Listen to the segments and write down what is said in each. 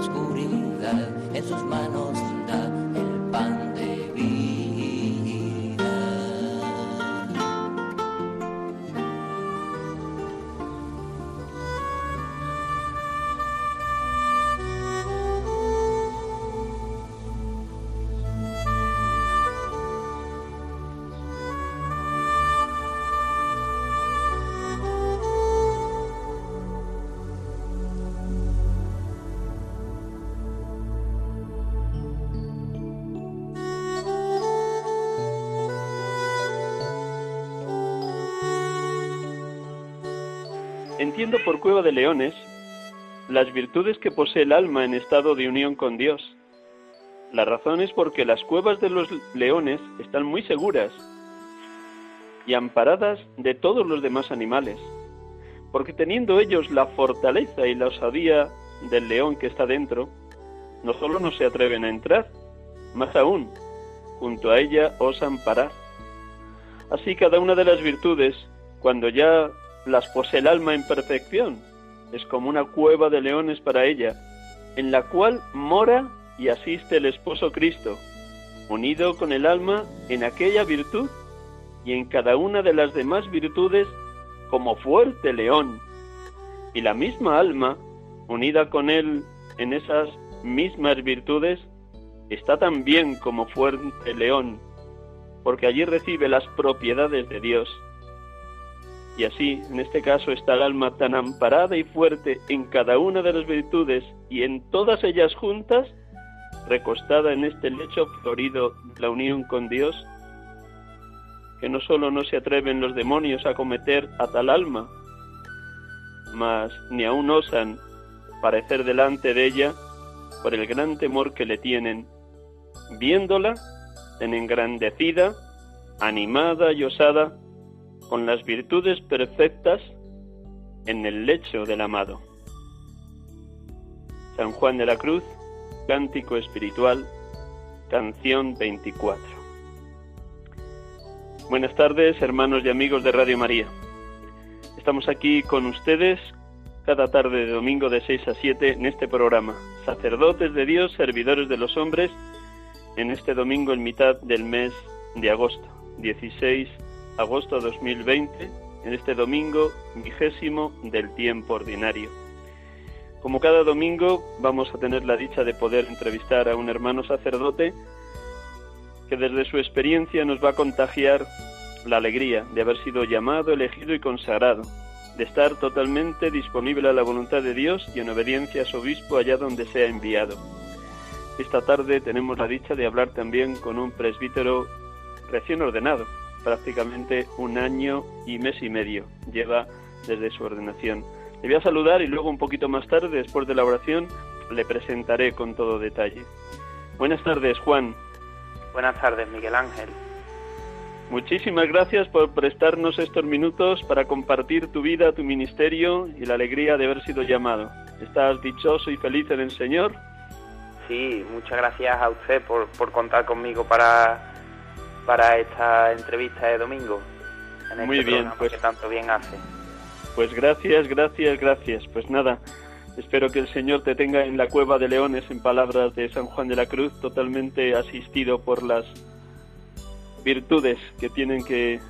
oscuridad, en sus manos da Entiendo por cueva de leones las virtudes que posee el alma en estado de unión con Dios. La razón es porque las cuevas de los leones están muy seguras y amparadas de todos los demás animales, porque teniendo ellos la fortaleza y la osadía del león que está dentro, no solo no se atreven a entrar, más aún, junto a ella osan parar. Así cada una de las virtudes, cuando ya las posee el alma en perfección, es como una cueva de leones para ella, en la cual mora y asiste el esposo Cristo, unido con el alma en aquella virtud y en cada una de las demás virtudes como fuerte león, y la misma alma, unida con él en esas mismas virtudes, está también como fuerte león, porque allí recibe las propiedades de Dios. Y así, en este caso, está el alma tan amparada y fuerte en cada una de las virtudes y en todas ellas juntas, recostada en este lecho florido de la unión con Dios, que no solo no se atreven los demonios a cometer a tal alma, mas ni aun osan parecer delante de ella por el gran temor que le tienen, viéndola en engrandecida, animada y osada, con las virtudes perfectas en el lecho del amado. San Juan de la Cruz, Cántico Espiritual, canción 24. Buenas tardes, hermanos y amigos de Radio María. Estamos aquí con ustedes cada tarde de domingo de 6 a 7 en este programa, Sacerdotes de Dios, Servidores de los Hombres, en este domingo en mitad del mes de agosto, 16 agosto de 2020, en este domingo vigésimo del tiempo ordinario. Como cada domingo vamos a tener la dicha de poder entrevistar a un hermano sacerdote que desde su experiencia nos va a contagiar la alegría de haber sido llamado, elegido y consagrado, de estar totalmente disponible a la voluntad de Dios y en obediencia a su obispo allá donde sea enviado. Esta tarde tenemos la dicha de hablar también con un presbítero recién ordenado, prácticamente un año y mes y medio lleva desde su ordenación. Le voy a saludar y luego un poquito más tarde, después de la oración, le presentaré con todo detalle. Buenas tardes, Juan. Buenas tardes, Miguel Ángel. Muchísimas gracias por prestarnos estos minutos para compartir tu vida, tu ministerio y la alegría de haber sido llamado. ¿Estás dichoso y feliz en el Señor? Sí, muchas gracias a usted por, por contar conmigo para, para esta entrevista de domingo. En este Muy bien, programa pues- que tanto bien hace. Pues gracias, gracias, gracias. Pues nada, espero que el Señor te tenga en la cueva de leones, en palabras de San Juan de la Cruz, totalmente asistido por las virtudes que tienen que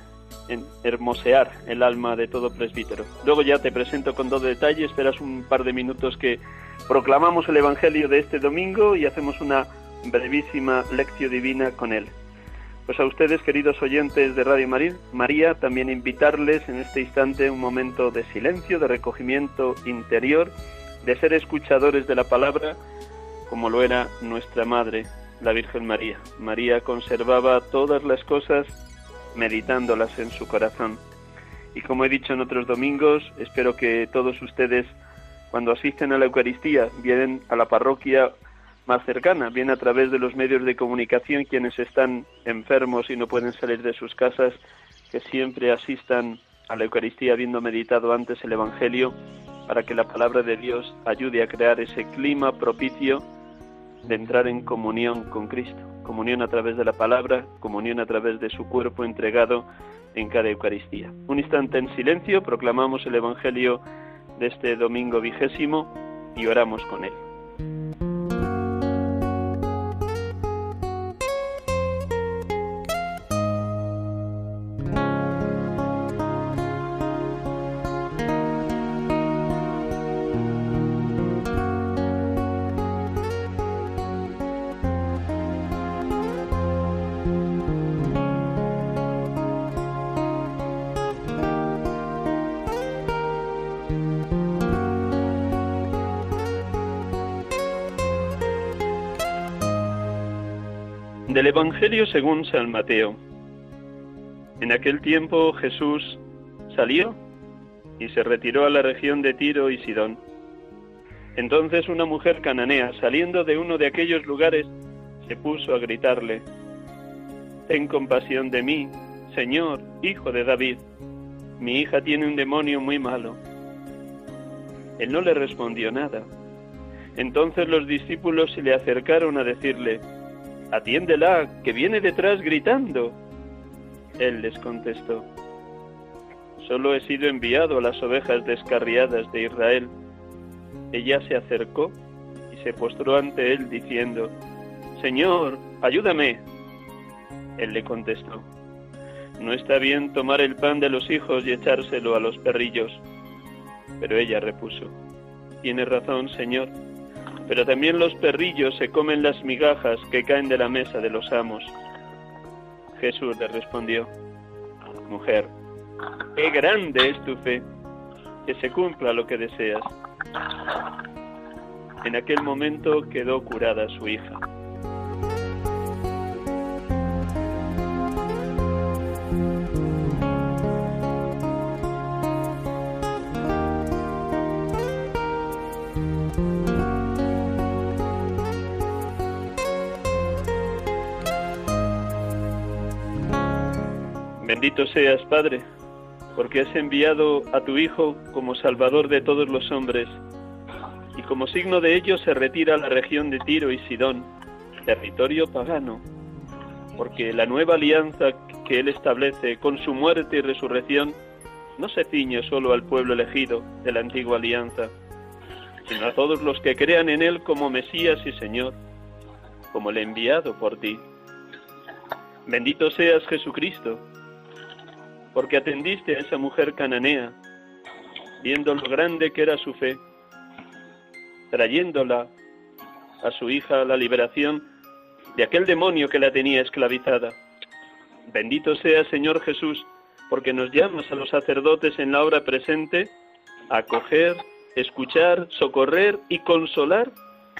hermosear el alma de todo presbítero. Luego ya te presento con todo detalle, esperas un par de minutos que proclamamos el Evangelio de este domingo y hacemos una brevísima lección divina con él. Pues a ustedes, queridos oyentes de Radio María, también invitarles en este instante un momento de silencio, de recogimiento interior, de ser escuchadores de la palabra, como lo era nuestra Madre, la Virgen María. María conservaba todas las cosas meditándolas en su corazón. Y como he dicho en otros domingos, espero que todos ustedes, cuando asisten a la Eucaristía, vienen a la parroquia más cercana, bien a través de los medios de comunicación quienes están enfermos y no pueden salir de sus casas, que siempre asistan a la Eucaristía habiendo meditado antes el Evangelio, para que la palabra de Dios ayude a crear ese clima propicio de entrar en comunión con Cristo, comunión a través de la palabra, comunión a través de su cuerpo entregado en cada Eucaristía. Un instante en silencio, proclamamos el Evangelio de este domingo vigésimo y oramos con él. Evangelio según San Mateo. En aquel tiempo Jesús salió y se retiró a la región de Tiro y Sidón. Entonces una mujer cananea, saliendo de uno de aquellos lugares, se puso a gritarle, Ten compasión de mí, Señor, hijo de David, mi hija tiene un demonio muy malo. Él no le respondió nada. Entonces los discípulos se le acercaron a decirle, Atiéndela, que viene detrás gritando. Él les contestó, Solo he sido enviado a las ovejas descarriadas de Israel. Ella se acercó y se postró ante él diciendo, Señor, ayúdame. Él le contestó, No está bien tomar el pan de los hijos y echárselo a los perrillos. Pero ella repuso, Tiene razón, Señor pero también los perrillos se comen las migajas que caen de la mesa de los amos. Jesús le respondió, Mujer, qué grande es tu fe, que se cumpla lo que deseas. En aquel momento quedó curada su hija. Bendito seas, Padre, porque has enviado a tu Hijo como Salvador de todos los hombres, y como signo de ello se retira a la región de Tiro y Sidón, territorio pagano, porque la nueva alianza que Él establece con su muerte y resurrección no se ciñe solo al pueblo elegido de la antigua alianza, sino a todos los que crean en Él como Mesías y Señor, como el enviado por ti. Bendito seas Jesucristo, porque atendiste a esa mujer cananea, viendo lo grande que era su fe, trayéndola a su hija a la liberación de aquel demonio que la tenía esclavizada. Bendito sea Señor Jesús, porque nos llamas a los sacerdotes en la hora presente a acoger, escuchar, socorrer y consolar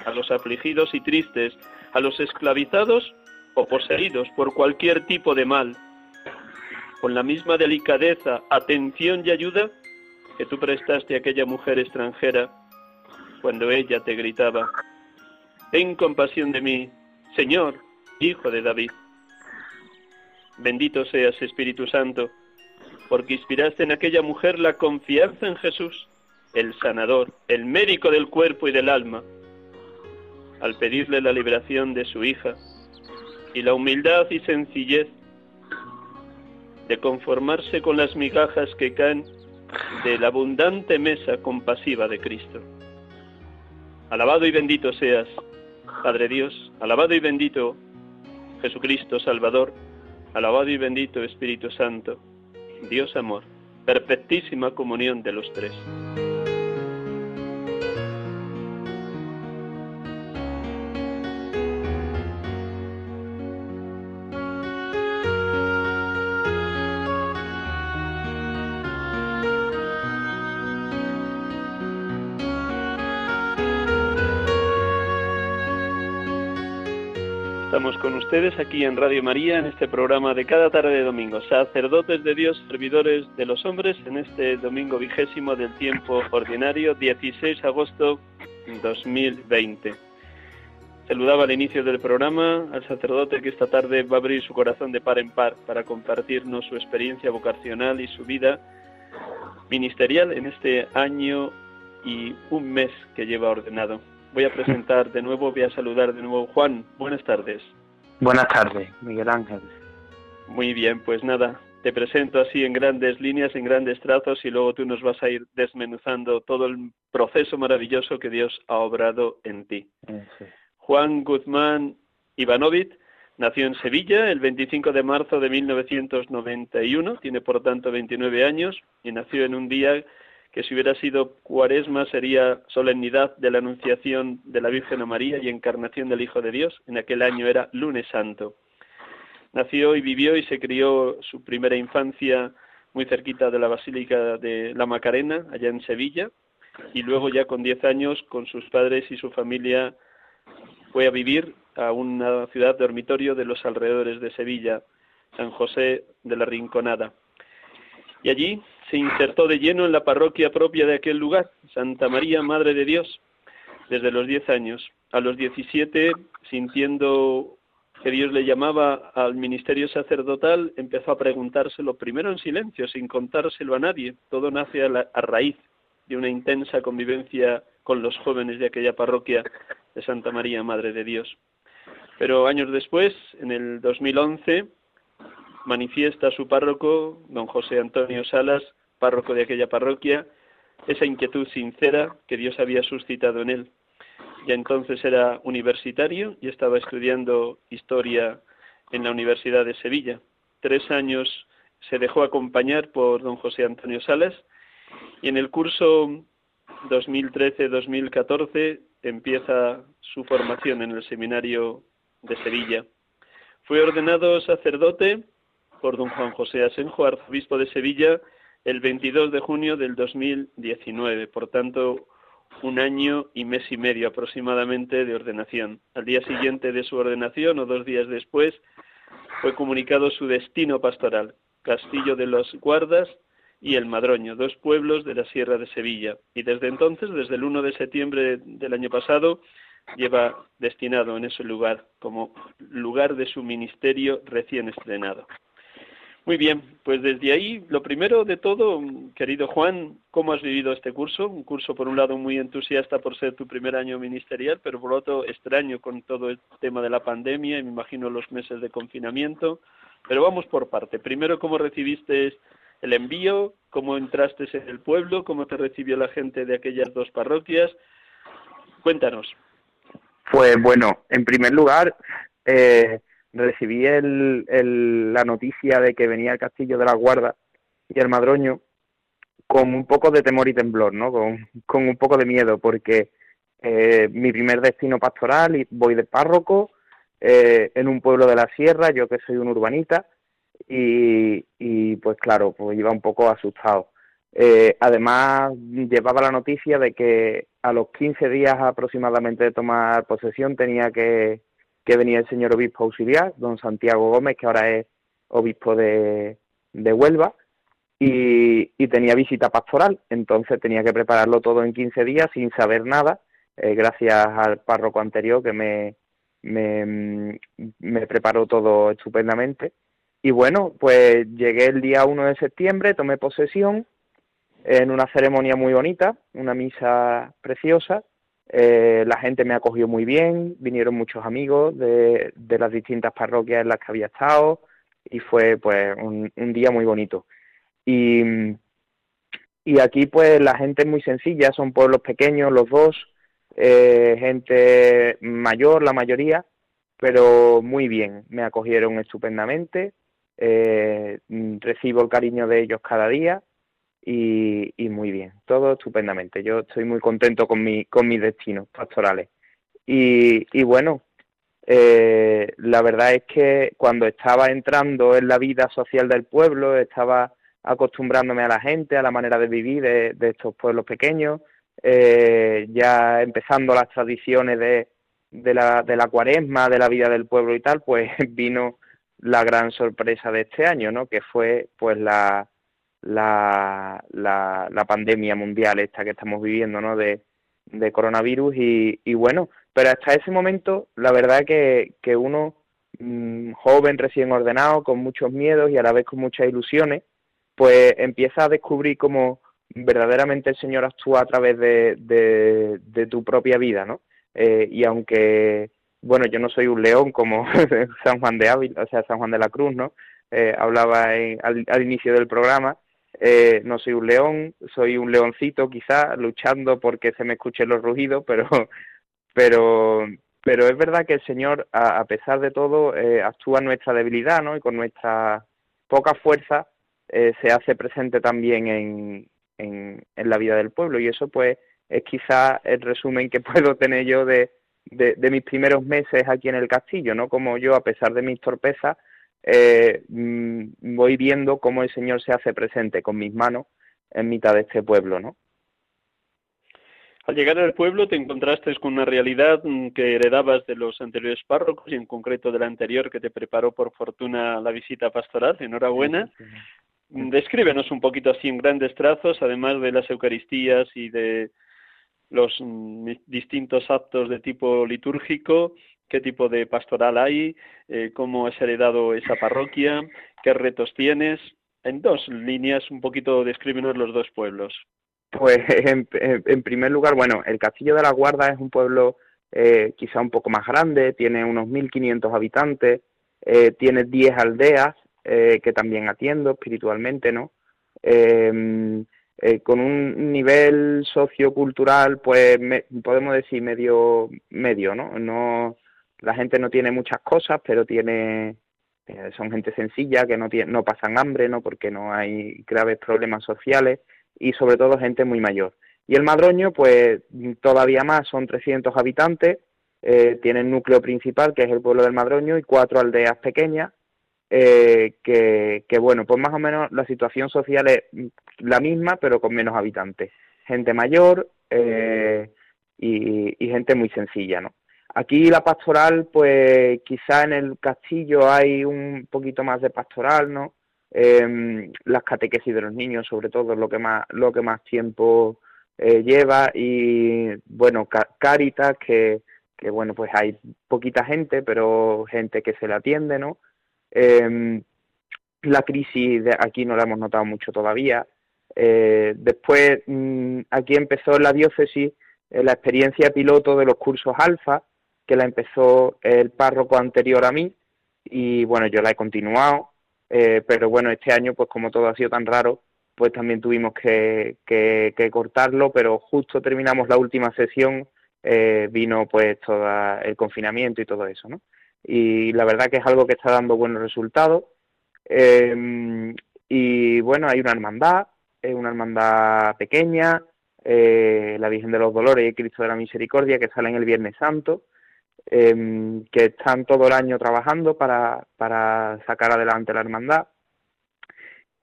a los afligidos y tristes, a los esclavizados o poseídos por cualquier tipo de mal con la misma delicadeza, atención y ayuda que tú prestaste a aquella mujer extranjera cuando ella te gritaba, Ten compasión de mí, Señor, Hijo de David. Bendito seas, Espíritu Santo, porque inspiraste en aquella mujer la confianza en Jesús, el sanador, el médico del cuerpo y del alma, al pedirle la liberación de su hija y la humildad y sencillez de conformarse con las migajas que caen de la abundante mesa compasiva de Cristo. Alabado y bendito seas, Padre Dios, alabado y bendito Jesucristo Salvador, alabado y bendito Espíritu Santo, Dios amor, perfectísima comunión de los tres. Ustedes aquí en Radio María en este programa de cada tarde de domingo, sacerdotes de Dios, servidores de los hombres, en este domingo vigésimo del tiempo ordinario, 16 de agosto 2020. Saludaba al inicio del programa al sacerdote que esta tarde va a abrir su corazón de par en par para compartirnos su experiencia vocacional y su vida ministerial en este año y un mes que lleva ordenado voy a presentar de nuevo, voy a saludar de nuevo. Juan, buenas tardes. Buenas tardes, Miguel Ángel. Muy bien, pues nada, te presento así en grandes líneas, en grandes trazos y luego tú nos vas a ir desmenuzando todo el proceso maravilloso que Dios ha obrado en ti. Juan Guzmán Ivanovich nació en Sevilla el 25 de marzo de 1991, tiene por tanto 29 años y nació en un día que si hubiera sido cuaresma sería solemnidad de la Anunciación de la Virgen a María y encarnación del Hijo de Dios. En aquel año era lunes santo. Nació y vivió y se crió su primera infancia muy cerquita de la Basílica de la Macarena, allá en Sevilla, y luego ya con diez años con sus padres y su familia fue a vivir a una ciudad dormitorio de los alrededores de Sevilla, San José de la Rinconada. Y allí se insertó de lleno en la parroquia propia de aquel lugar, Santa María, Madre de Dios, desde los diez años. A los diecisiete, sintiendo que Dios le llamaba al ministerio sacerdotal, empezó a preguntárselo primero en silencio, sin contárselo a nadie. Todo nace a, a raíz de una intensa convivencia con los jóvenes de aquella parroquia de Santa María, Madre de Dios. Pero años después, en el 2011, manifiesta su párroco, don José Antonio Salas, párroco de aquella parroquia, esa inquietud sincera que Dios había suscitado en él. Ya entonces era universitario y estaba estudiando historia en la Universidad de Sevilla. Tres años se dejó acompañar por don José Antonio Salas y en el curso 2013-2014 empieza su formación en el seminario de Sevilla. Fue ordenado sacerdote por don Juan José Asenjo, arzobispo de Sevilla, el 22 de junio del 2019, por tanto, un año y mes y medio aproximadamente de ordenación. Al día siguiente de su ordenación o dos días después fue comunicado su destino pastoral, Castillo de los Guardas y El Madroño, dos pueblos de la Sierra de Sevilla. Y desde entonces, desde el 1 de septiembre del año pasado, lleva destinado en ese lugar como lugar de su ministerio recién estrenado. Muy bien, pues desde ahí, lo primero de todo, querido Juan, ¿cómo has vivido este curso? Un curso, por un lado, muy entusiasta por ser tu primer año ministerial, pero por otro, extraño con todo el tema de la pandemia y me imagino los meses de confinamiento. Pero vamos por parte. Primero, ¿cómo recibiste el envío? ¿Cómo entraste en el pueblo? ¿Cómo te recibió la gente de aquellas dos parroquias? Cuéntanos. Pues bueno, en primer lugar, eh, recibí el, la noticia de que venía el castillo de la Guarda y el Madroño con un poco de temor y temblor, ¿no? Con, con un poco de miedo, porque eh, mi primer destino pastoral, y voy de párroco eh, en un pueblo de la sierra, yo que soy un urbanita, y, y pues claro, pues iba un poco asustado. Eh, además, llevaba la noticia de que a los 15 días aproximadamente de tomar posesión tenía que, que venía el señor obispo auxiliar, don Santiago Gómez, que ahora es obispo de, de Huelva, y, tenía visita pastoral, entonces tenía que prepararlo todo en 15 días sin saber nada, eh, gracias al párroco anterior que me, me, me preparó todo estupendamente. Y bueno, pues llegué el día 1 de septiembre, tomé posesión en una ceremonia muy bonita, una misa preciosa, eh, la gente me acogió muy bien, vinieron muchos amigos de, de, las distintas parroquias en las que había estado y fue pues un, día muy bonito. Y, y aquí pues la gente es muy sencilla, son pueblos pequeños los dos, eh, gente mayor la mayoría, pero muy bien, me acogieron estupendamente, eh, recibo el cariño de ellos cada día y, y, muy bien, todo estupendamente. Yo estoy muy contento con, mi, con mis destinos pastorales. Y, y bueno, eh, la verdad es que cuando estaba entrando en la vida social del pueblo, estaba acostumbrándome a la gente, a la manera de vivir de, estos pueblos pequeños, eh, ya empezando las tradiciones de, de la, de la cuaresma, de la vida del pueblo y tal, pues vino la gran sorpresa de este año, ¿no? Que fue pues la, la, la, la pandemia mundial esta que estamos viviendo, ¿no? De, coronavirus y, y bueno, pero hasta ese momento la verdad que, que uno mm, joven, recién ordenado, con muchos miedos y a la vez con muchas ilusiones, pues empieza a descubrir cómo verdaderamente el Señor actúa a través de, de, tu propia vida, ¿no? Eh, y aunque, bueno, yo no soy un león como San Juan de Ávila, o sea, San Juan de la Cruz, ¿no? Eh, hablaba al, inicio del programa, eh, no soy un león, soy un leoncito quizá, luchando porque se me escuchen los rugidos, pero, pero, pero es verdad que el Señor, a, pesar de todo, actúa en nuestra debilidad, ¿no? Y con nuestra poca fuerza se hace presente también en, en, en la vida del pueblo y eso pues es quizá el resumen que puedo tener yo de, de, mis primeros meses aquí en el castillo, ¿no? Como yo, a pesar de mis torpezas, eh, mm, voy viendo cómo el Señor se hace presente con mis manos en mitad de este pueblo, ¿no? Al llegar al pueblo te encontraste con una realidad mm, que heredabas de los anteriores párrocos y en concreto del anterior que te preparó por fortuna la visita pastoral. Enhorabuena. Descríbenos un poquito así en grandes trazos, además de las Eucaristías y de los mm, distintos actos de tipo litúrgico, qué tipo de pastoral hay, eh, cómo has heredado esa parroquia, qué retos tienes. En dos líneas, un poquito descríbenos los dos pueblos. Pues en, primer lugar, bueno, el Castillo de la Guarda es un pueblo eh, quizá un poco más grande, tiene unos 1.500 habitantes, eh, tiene 10 aldeas eh, que también atiendo espiritualmente, ¿no? Eh, eh, con un nivel sociocultural, pues podemos decir medio, medio, ¿no? No, la gente no tiene muchas cosas, pero tiene, eh, son gente sencilla que no tiene, no pasan hambre, ¿no? Porque no hay graves problemas sociales y sobre todo gente muy mayor. Y el Madroño, pues todavía más, son 300 habitantes, eh, tiene el núcleo principal, que es el pueblo del Madroño, y cuatro aldeas pequeñas, eh, que, que, bueno, pues más o menos la situación social es la misma, pero con menos habitantes. Gente mayor eh, y, gente muy sencilla, ¿no? Aquí la pastoral, pues quizá en el castillo hay un poquito más de pastoral, ¿no? Em, las catequesis de los niños, sobre todo, lo que más, lo que más tiempo eh, lleva y, bueno, Caritas, que, que, bueno, pues hay poquita gente, pero gente que se le atiende, ¿no? Eh, la crisis de aquí no la hemos notado mucho todavía. Eh, después, mm, aquí empezó en la diócesis eh, la experiencia piloto de los cursos alfa, que la empezó el párroco anterior a mí, y bueno, yo la he continuado, eh, pero bueno, este año, pues como todo ha sido tan raro, pues también tuvimos que, que, que cortarlo, pero justo terminamos la última sesión, eh, vino pues todo el confinamiento y todo eso, ¿no? y la verdad que es algo que está dando buenos resultados. Eh, y bueno, hay una hermandad, es una hermandad pequeña, eh, la Virgen de los Dolores y Cristo de la Misericordia, que salen el Viernes Santo, eh, que están todo el año trabajando para, para sacar adelante la hermandad.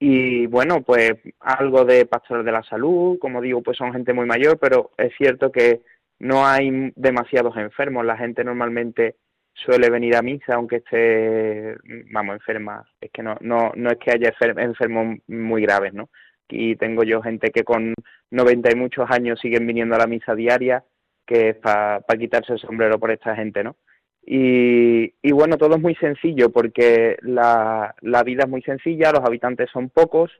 Y bueno, pues algo de pastores de la salud, como digo, pues son gente muy mayor, pero es cierto que no hay demasiados enfermos. La gente normalmente suele venir a misa aunque esté, vamos, enferma. Es que no, no, no es que haya enfermos muy graves, ¿no? Y tengo yo gente que con 90 y muchos años siguen viniendo a la misa diaria, que es para quitarse el sombrero por esta gente, ¿no? Y, y bueno, todo es muy sencillo porque la, la vida es muy sencilla, los habitantes son pocos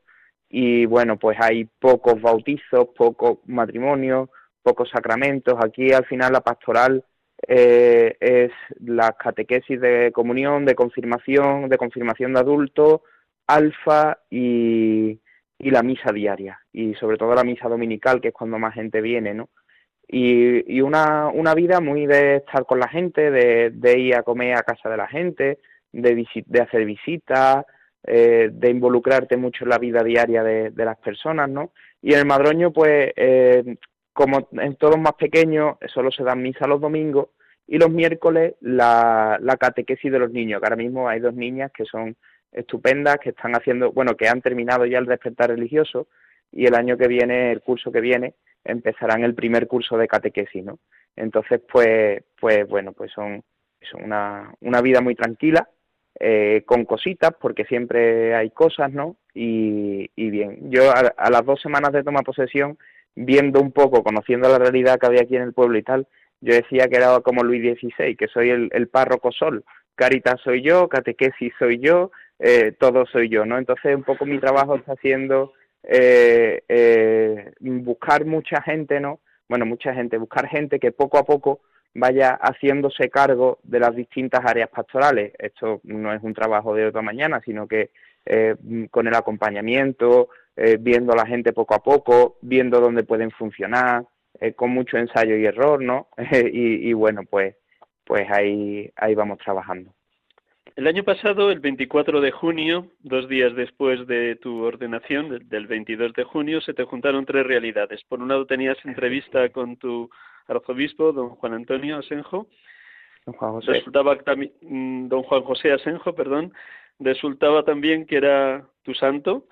y bueno, pues hay pocos bautizos, pocos matrimonios, pocos sacramentos. Aquí al final la pastoral eh, es la catequesis de comunión, de confirmación, de confirmación de adultos, alfa y, y la misa diaria y sobre todo la misa dominical que es cuando más gente viene, ¿no? Y, y una, una vida muy de estar con la gente, de, de ir a comer a casa de la gente, de, de hacer visitas, eh, de involucrarte mucho en la vida diaria de, de, las personas, ¿no? Y en el Madroño, pues, eh, como en todos más pequeños, solo se dan misa los domingos y los miércoles la, la catequesis de los niños, que ahora mismo hay dos niñas que son estupendas, que están haciendo, bueno, que han terminado ya el despertar religioso y el año que viene, el curso que viene, empezarán el primer curso de catequesis, ¿no? Entonces, pues, pues bueno, pues son, son una, una vida muy tranquila, eh, con cositas, porque siempre hay cosas, ¿no? Y, y bien, yo a, las dos semanas de toma posesión, viendo un poco, conociendo la realidad que había aquí en el pueblo y tal, yo decía que era como Luis XVI, que soy el, el párroco sol, Caritas soy yo, catequesis soy yo, eh, todo soy yo, ¿no? Entonces un poco mi trabajo está siendo eh, eh, buscar mucha gente, ¿no? Bueno, mucha gente, buscar gente que poco a poco vaya haciéndose cargo de las distintas áreas pastorales. Esto no es un trabajo de otra mañana, sino que eh, con el acompañamiento, eh, viendo a la gente poco a poco, viendo dónde pueden funcionar, eh, con mucho ensayo y error, ¿no? y, y, bueno, pues, pues ahí, ahí vamos trabajando. El año pasado, el 24 de junio, dos días después de tu ordenación, del 22 de junio, se te juntaron tres realidades. Por un lado tenías entrevista con tu arzobispo, don Juan Antonio Asenjo. Don Juan José. Resultaba mm, don Juan José Asenjo, perdón. Resultaba también que era tu santo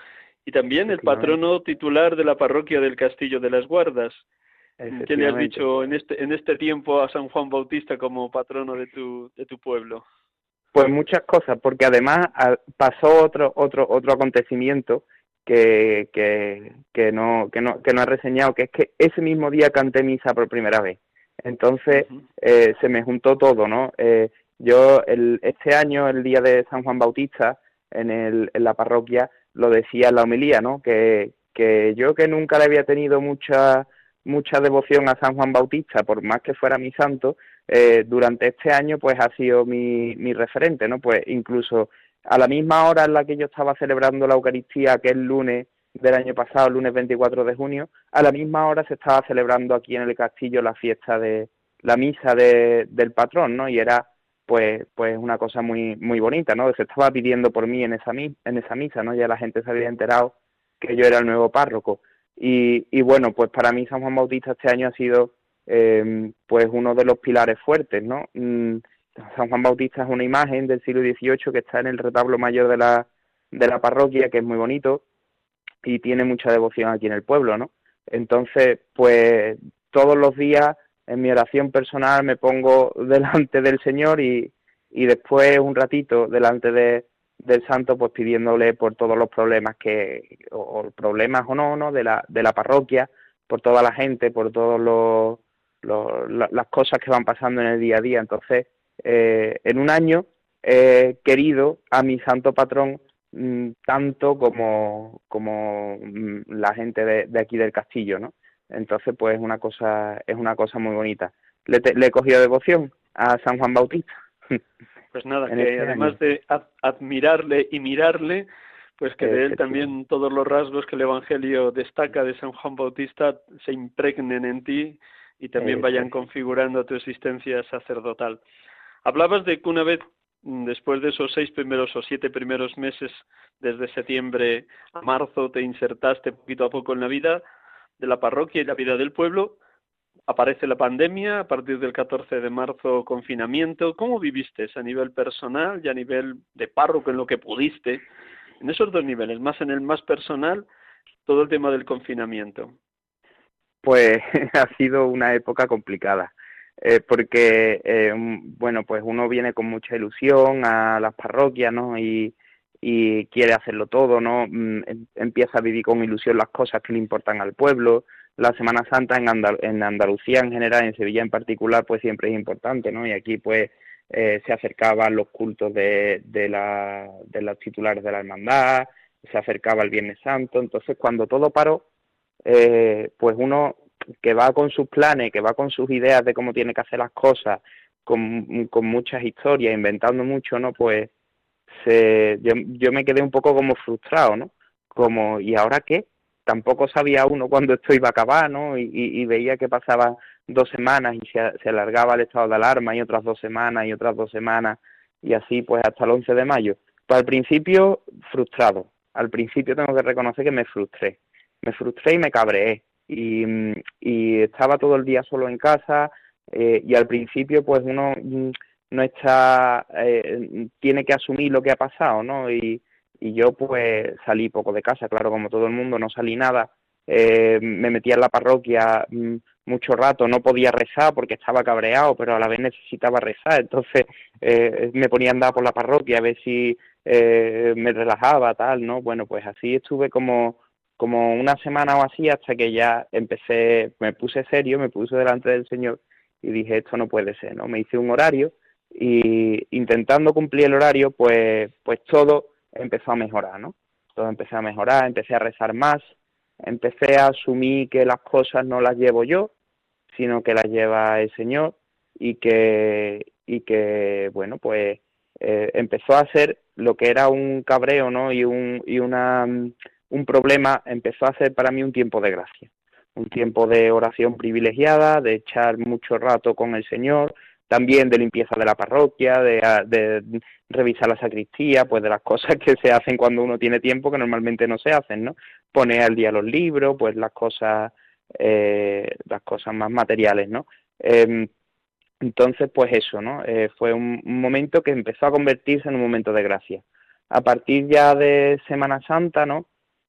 y también el patrono titular de la parroquia del Castillo de las Guardas. ¿Qué le has dicho en este, en este tiempo a San Juan Bautista como patrono de tu, de tu pueblo? Pues muchas cosas, porque además pasó otro, otro, otro acontecimiento que, que, que, no, que, no, que no ha reseñado, que es que ese mismo día canté misa por primera vez. Entonces eh, se me juntó todo, ¿no? Eh, yo el, este año, el día de San Juan Bautista, en, el, en la parroquia, lo decía en la homilía, ¿no? Que, que yo que nunca le había tenido mucha mucha devoción a San Juan Bautista, por más que fuera mi santo, eh, durante este año pues ha sido mi, mi referente, ¿no? Pues incluso a la misma hora en la que yo estaba celebrando la Eucaristía, que es lunes del año pasado, el lunes 24 de junio, a la misma hora se estaba celebrando aquí en el castillo la fiesta de la misa de, del patrón, ¿no? Y era pues pues una cosa muy muy bonita, ¿no? Se estaba pidiendo por mí en esa en esa misa, ¿no? Ya la gente se había enterado que yo era el nuevo párroco. Y, y bueno, pues para mí San Juan Bautista este año ha sido eh, pues uno de los pilares fuertes, ¿no? Mm, San Juan Bautista es una imagen del siglo XVIII que está en el retablo mayor de la, de la parroquia, que es muy bonito y tiene mucha devoción aquí en el pueblo, ¿no? Entonces, pues todos los días en mi oración personal me pongo delante del Señor y, y después un ratito delante de, del santo pues pidiéndole por todos los problemas que o, problemas o no no de la de la parroquia por toda la gente por todos los, los las cosas que van pasando en el día a día entonces eh, en un año he querido a mi santo patrón mm, tanto como, como mm, la gente de, aquí del castillo, ¿no? Entonces, pues es una cosa, es una cosa muy bonita. Le, le he cogido devoción a San Juan Bautista. Pues nada, que este además de admirarle y mirarle, pues que de él también todos los rasgos que el Evangelio destaca de San Juan Bautista se impregnen en ti y también vayan configurando tu existencia sacerdotal. Hablabas de que una vez, mm, después de esos seis primeros o siete primeros meses, desde septiembre a marzo, te insertaste poquito a poco en la vida de la parroquia y la vida del pueblo. Aparece la pandemia, a partir del 14 de marzo confinamiento. ¿Cómo viviste a nivel personal y a nivel de párroco en lo que pudiste? En esos dos niveles, más en el más personal, todo el tema del confinamiento. Pues ha sido una época complicada eh, porque, eh, bueno, pues uno viene con mucha ilusión a las parroquias, ¿no? Y, y quiere hacerlo todo, ¿no? Mm, em, empieza a vivir con ilusión las cosas que le importan al pueblo. La Semana Santa en, en Andalucía en general, en Sevilla en particular, pues siempre es importante, ¿no? Y aquí, pues, eh, se acercaban los cultos de, de, la, de los titulares de la hermandad, se acercaba el Viernes Santo. Entonces, cuando todo paró, eh, pues uno que va con sus planes, que va con sus ideas de cómo tiene que hacer las cosas, con, con muchas historias, inventando mucho, ¿no? Pues se, yo, yo me quedé un poco como frustrado, ¿no? Como, ¿y ahora qué? Tampoco sabía uno cuándo esto iba a acabar, ¿no? Y, y, veía que pasaban dos semanas y se, se alargaba el estado de alarma y otras dos semanas y otras dos semanas y así pues hasta el 11 de mayo. Pues al principio frustrado, al principio tengo que reconocer que me frustré, me frustré y me cabreé, y, estaba todo el día solo en casa eh, y al principio pues uno mm, no está, eh, tiene que asumir lo que ha pasado, ¿no? Y, y yo pues salí poco de casa, claro, como todo el mundo, no salí nada. Eh, me metía en la parroquia mm, mucho rato, no podía rezar porque estaba cabreado, pero a la vez necesitaba rezar, entonces eh, me ponía a andar por la parroquia a ver si eh, me relajaba, tal, ¿no? Bueno, pues así estuve como, como una semana o así hasta que ya empecé, me puse serio, me puse delante del Señor y dije, esto no puede ser, ¿no? Me hice un horario y intentando cumplir el horario, pues, pues todo empezó a mejorar, ¿no? Todo empezó a mejorar, empecé a rezar más, empecé a asumir que las cosas no las llevo yo, sino que las lleva el Señor y que, y que bueno, pues eh, empezó a ser lo que era un cabreo, ¿no? Y un, y una, un problema, empezó a ser para mí un tiempo de gracia, un tiempo de oración privilegiada, de echar mucho rato con el Señor, también de limpieza de la parroquia, de, revisar la sacristía, pues de las cosas que se hacen cuando uno tiene tiempo que normalmente no se hacen, ¿no? Poner al día los libros, pues las cosas, eh, las cosas más materiales, ¿no? Em, entonces, pues eso, ¿no? Eh, fue un, momento que empezó a convertirse en un momento de gracia. A partir ya de Semana Santa, ¿no?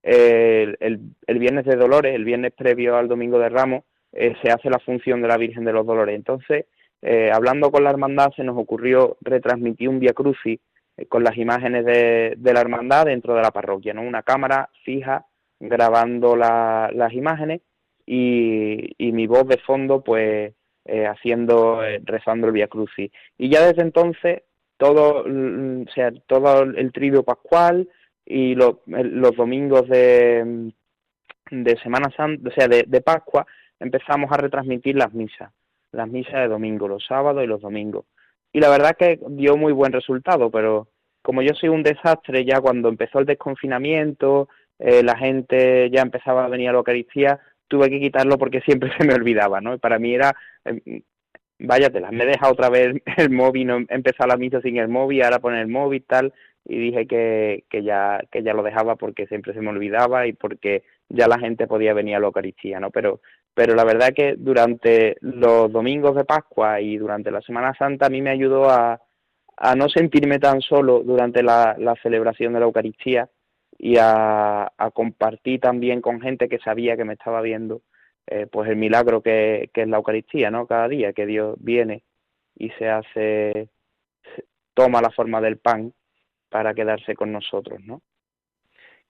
El, el, viernes de Dolores, el viernes previo al Domingo de Ramos, eh, se hace la función de la Virgen de los Dolores. Entonces, eh, hablando con la hermandad, se nos ocurrió retransmitir un Via Crucis eh, con las imágenes de, de, la hermandad dentro de la parroquia, ¿no? Una cámara fija grabando la, las imágenes y, y, mi voz de fondo, pues, haciendo, rezando el Via Crucis. Y ya desde entonces, todo, mm, o sea, todo el tridio pascual y los, los domingos de, de Semana Santa, o sea, de, de Pascua, empezamos a retransmitir las misas las misas de domingo, los sábados y los domingos. Y la verdad que dio muy buen resultado, pero como yo soy un desastre, ya cuando empezó el desconfinamiento, eh, la gente ya empezaba a venir a la Eucaristía, tuve que quitarlo porque siempre se me olvidaba, ¿no? Y para mí era, eh, váyatela, me deja otra vez el móvil, no empezar la misa sin el móvil, ahora poner el móvil tal, y dije que, que ya que ya lo dejaba porque siempre se me olvidaba y porque ya la gente podía venir a la Eucaristía, ¿no? Pero pero la verdad que durante los domingos de Pascua y durante la Semana Santa a mí me ayudó a, a no sentirme tan solo durante la, la celebración de la Eucaristía y a, a, compartir también con gente que sabía que me estaba viendo eh, pues el milagro que, que es la Eucaristía, ¿no? Cada día que Dios viene y se hace, toma la forma del pan para quedarse con nosotros, ¿no?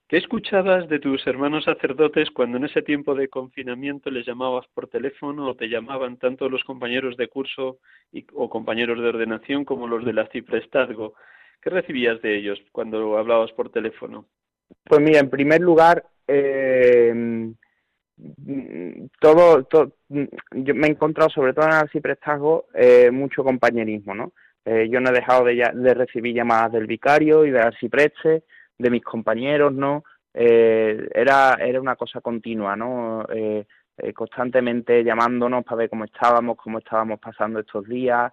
¿Qué escuchabas de tus hermanos sacerdotes cuando en ese tiempo de confinamiento les llamabas por teléfono o te llamaban tanto los compañeros de curso y, o compañeros de ordenación como los de la Ciprestazgo? ¿Qué recibías de ellos cuando hablabas por teléfono? Pues mira, en primer lugar, eh, todo, todo, yo me he encontrado, sobre todo en el Ciprestazgo, eh, mucho compañerismo, ¿no? Eh, yo no he dejado de, de recibir llamadas del vicario y de arcipreste, de mis compañeros, ¿no? Eh, era, era una cosa continua, ¿no? Eh, eh, constantemente llamándonos para ver cómo estábamos, cómo estábamos pasando estos días,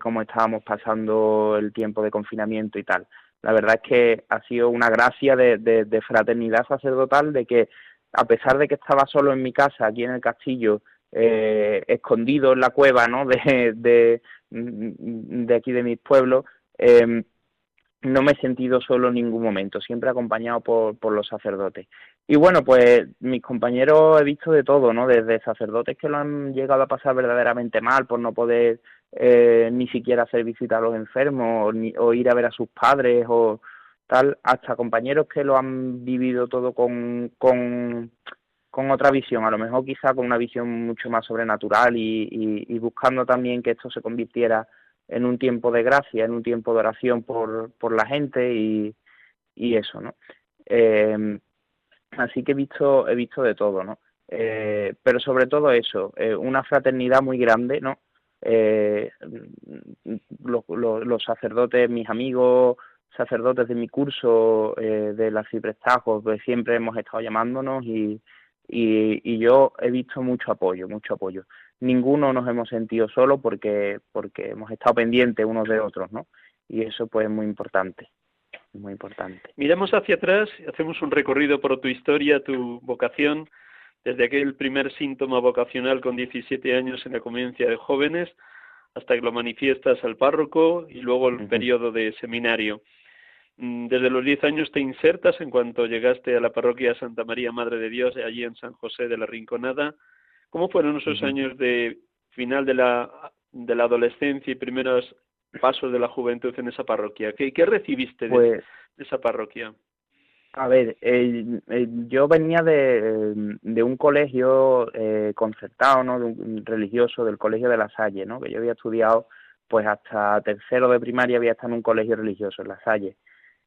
cómo estábamos pasando el tiempo de confinamiento y tal. La verdad es que ha sido una gracia de, fraternidad sacerdotal, de que a pesar de que estaba solo en mi casa, aquí en el castillo, escondido en la cueva, ¿no? De, de aquí de mis pueblos, eh, no me he sentido solo en ningún momento, siempre acompañado por, por los sacerdotes. Y bueno, pues mis compañeros he visto de todo, ¿no? Desde sacerdotes que lo han llegado a pasar verdaderamente mal por no poder eh, ni siquiera hacer visita a los enfermos ni, o ir a ver a sus padres o tal, hasta compañeros que lo han vivido todo con, con, con otra visión, a lo mejor quizá con una visión mucho más sobrenatural y, y, y buscando también que esto se convirtiera en un tiempo de gracia, en un tiempo de oración por, por la gente y, y eso, ¿no? Eh, así que he visto, he visto de todo, ¿no? Eh, pero sobre todo eso, eh, una fraternidad muy grande, ¿no? Eh, los, los, los, sacerdotes, mis amigos, sacerdotes de mi curso, eh, de la Ciprestajos, pues siempre hemos estado llamándonos y, y, y yo he visto mucho apoyo, mucho apoyo ninguno nos hemos sentido solo porque, porque hemos estado pendientes unos de otros, ¿no? Y eso pues es muy importante, muy importante. Miramos hacia atrás, hacemos un recorrido por tu historia, tu vocación, desde aquel primer síntoma vocacional con 17 años en la conveniencia de jóvenes, hasta que lo manifiestas al párroco y luego el uh -huh. periodo de seminario. Mm, desde los 10 años te insertas en cuanto llegaste a la parroquia Santa María Madre de Dios, allí en San José de la Rinconada. ¿Cómo fueron esos años de final de la, de la adolescencia y primeros pasos de la juventud en esa parroquia? ¿Qué, qué recibiste de, Pues, esa parroquia? A ver, eh, eh, yo venía de, de un colegio eh, concertado, ¿no? De un religioso, del colegio de La Salle, ¿no? Que yo había estudiado, pues hasta tercero de primaria había estado en un colegio religioso, en La Salle.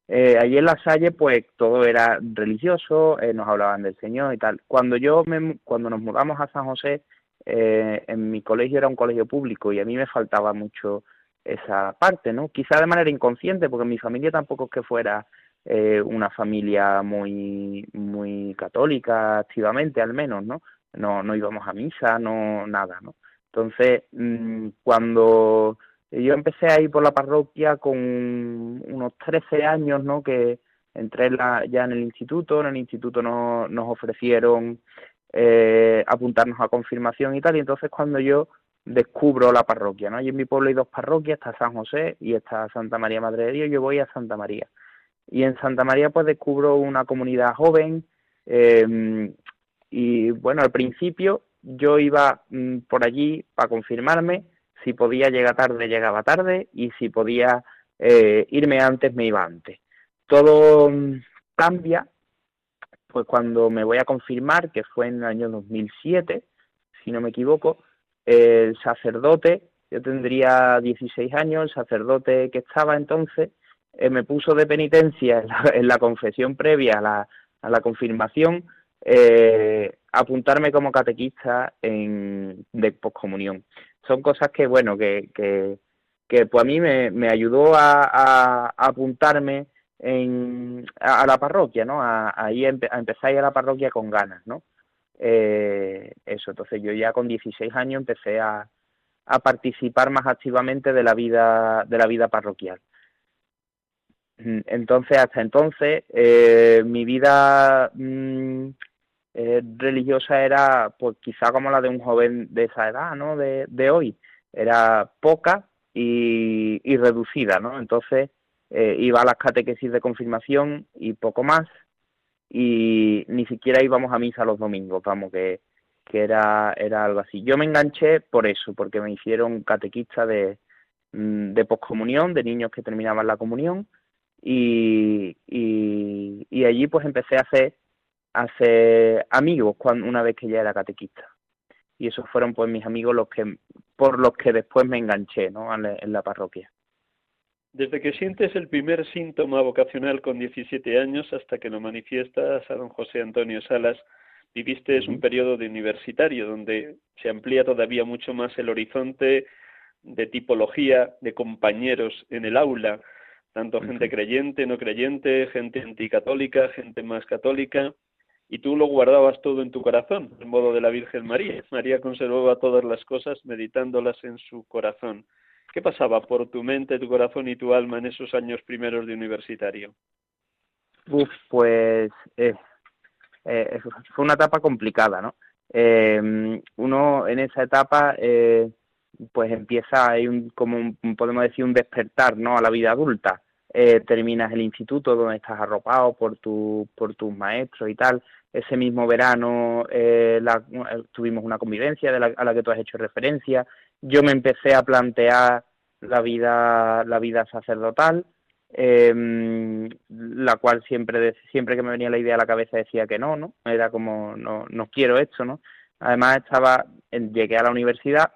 Eh, allí en La Salle, pues todo era religioso, eh, nos hablaban del Señor y tal. Cuando yo me, cuando nos mudamos a San José, eh, en mi colegio era un colegio público y a mí me faltaba mucho esa parte, ¿no? Quizá de manera inconsciente, porque mi familia tampoco es que fuera eh, una familia muy muy católica activamente al menos no no no íbamos a misa no nada no entonces mm, cuando yo empecé a ir por la parroquia con unos 13 años no que entré ya en el instituto en el instituto no, nos ofrecieron eh, apuntarnos a confirmación y tal y entonces cuando yo descubro la parroquia no y en mi pueblo hay dos parroquias está San José y está Santa María Madre de Dios yo voy a Santa María. Y en Santa María pues descubro una comunidad joven eh, y bueno, al principio yo iba mm, por allí para confirmarme, si podía llegar tarde llegaba tarde y si podía eh, irme antes me iba antes. Todo mm, cambia pues cuando me voy a confirmar, que fue en el año 2007, si no me equivoco, el sacerdote, yo tendría 16 años, el sacerdote que estaba entonces, eh, me puso de penitencia en la, confesión previa a la, a la confirmación eh, apuntarme como catequista en, de poscomunión. Son cosas que, bueno, que, que, pues a mí me, me ayudó a, apuntarme en, a, la parroquia, ¿no? A, a, a empezar a ir a la parroquia con ganas, ¿no? Eh, eso, entonces yo ya con 16 años empecé a, a participar más activamente de la vida, de la vida parroquial. Entonces, hasta entonces, eh, mi vida mmm, eh, religiosa era, pues quizá como la de un joven de esa edad, ¿no? De, de hoy. Era poca y, y reducida, ¿no? Entonces, eh, iba a las catequesis de confirmación y poco más. Y ni siquiera íbamos a misa los domingos, vamos, que, que era, era algo así. Yo me enganché por eso, porque me hicieron catequista de, de poscomunión, de niños que terminaban la comunión y, y, allí pues empecé a hacer, hacer amigos cuando, una vez que ya era catequista. Y esos fueron pues mis amigos los que por los que después me enganché ¿no? en la parroquia. Desde que sientes el primer síntoma vocacional con 17 años hasta que lo manifiestas a don José Antonio Salas, viviste es un periodo de universitario donde se amplía todavía mucho más el horizonte de tipología de compañeros en el aula, tanto gente creyente, no creyente, gente anticatólica, gente más católica, y tú lo guardabas todo en tu corazón, en modo de la Virgen María. María conservaba todas las cosas meditándolas en su corazón. ¿Qué pasaba por tu mente, tu corazón y tu alma en esos años primeros de universitario? Uf, pues eh, eh, fue una etapa complicada, ¿no? Eh, uno en esa etapa eh, pues empieza hay un como un, podemos decir un despertar no a la vida adulta eh, terminas el instituto donde estás arropado por tu por tus maestros y tal. Ese mismo verano eh, la, tuvimos una convivencia de la, a la que tú has hecho referencia. Yo me empecé a plantear la vida la vida sacerdotal eh, la cual siempre siempre que me venía la idea a la cabeza decía que no no era como no no quiero esto no además estaba llegué a la universidad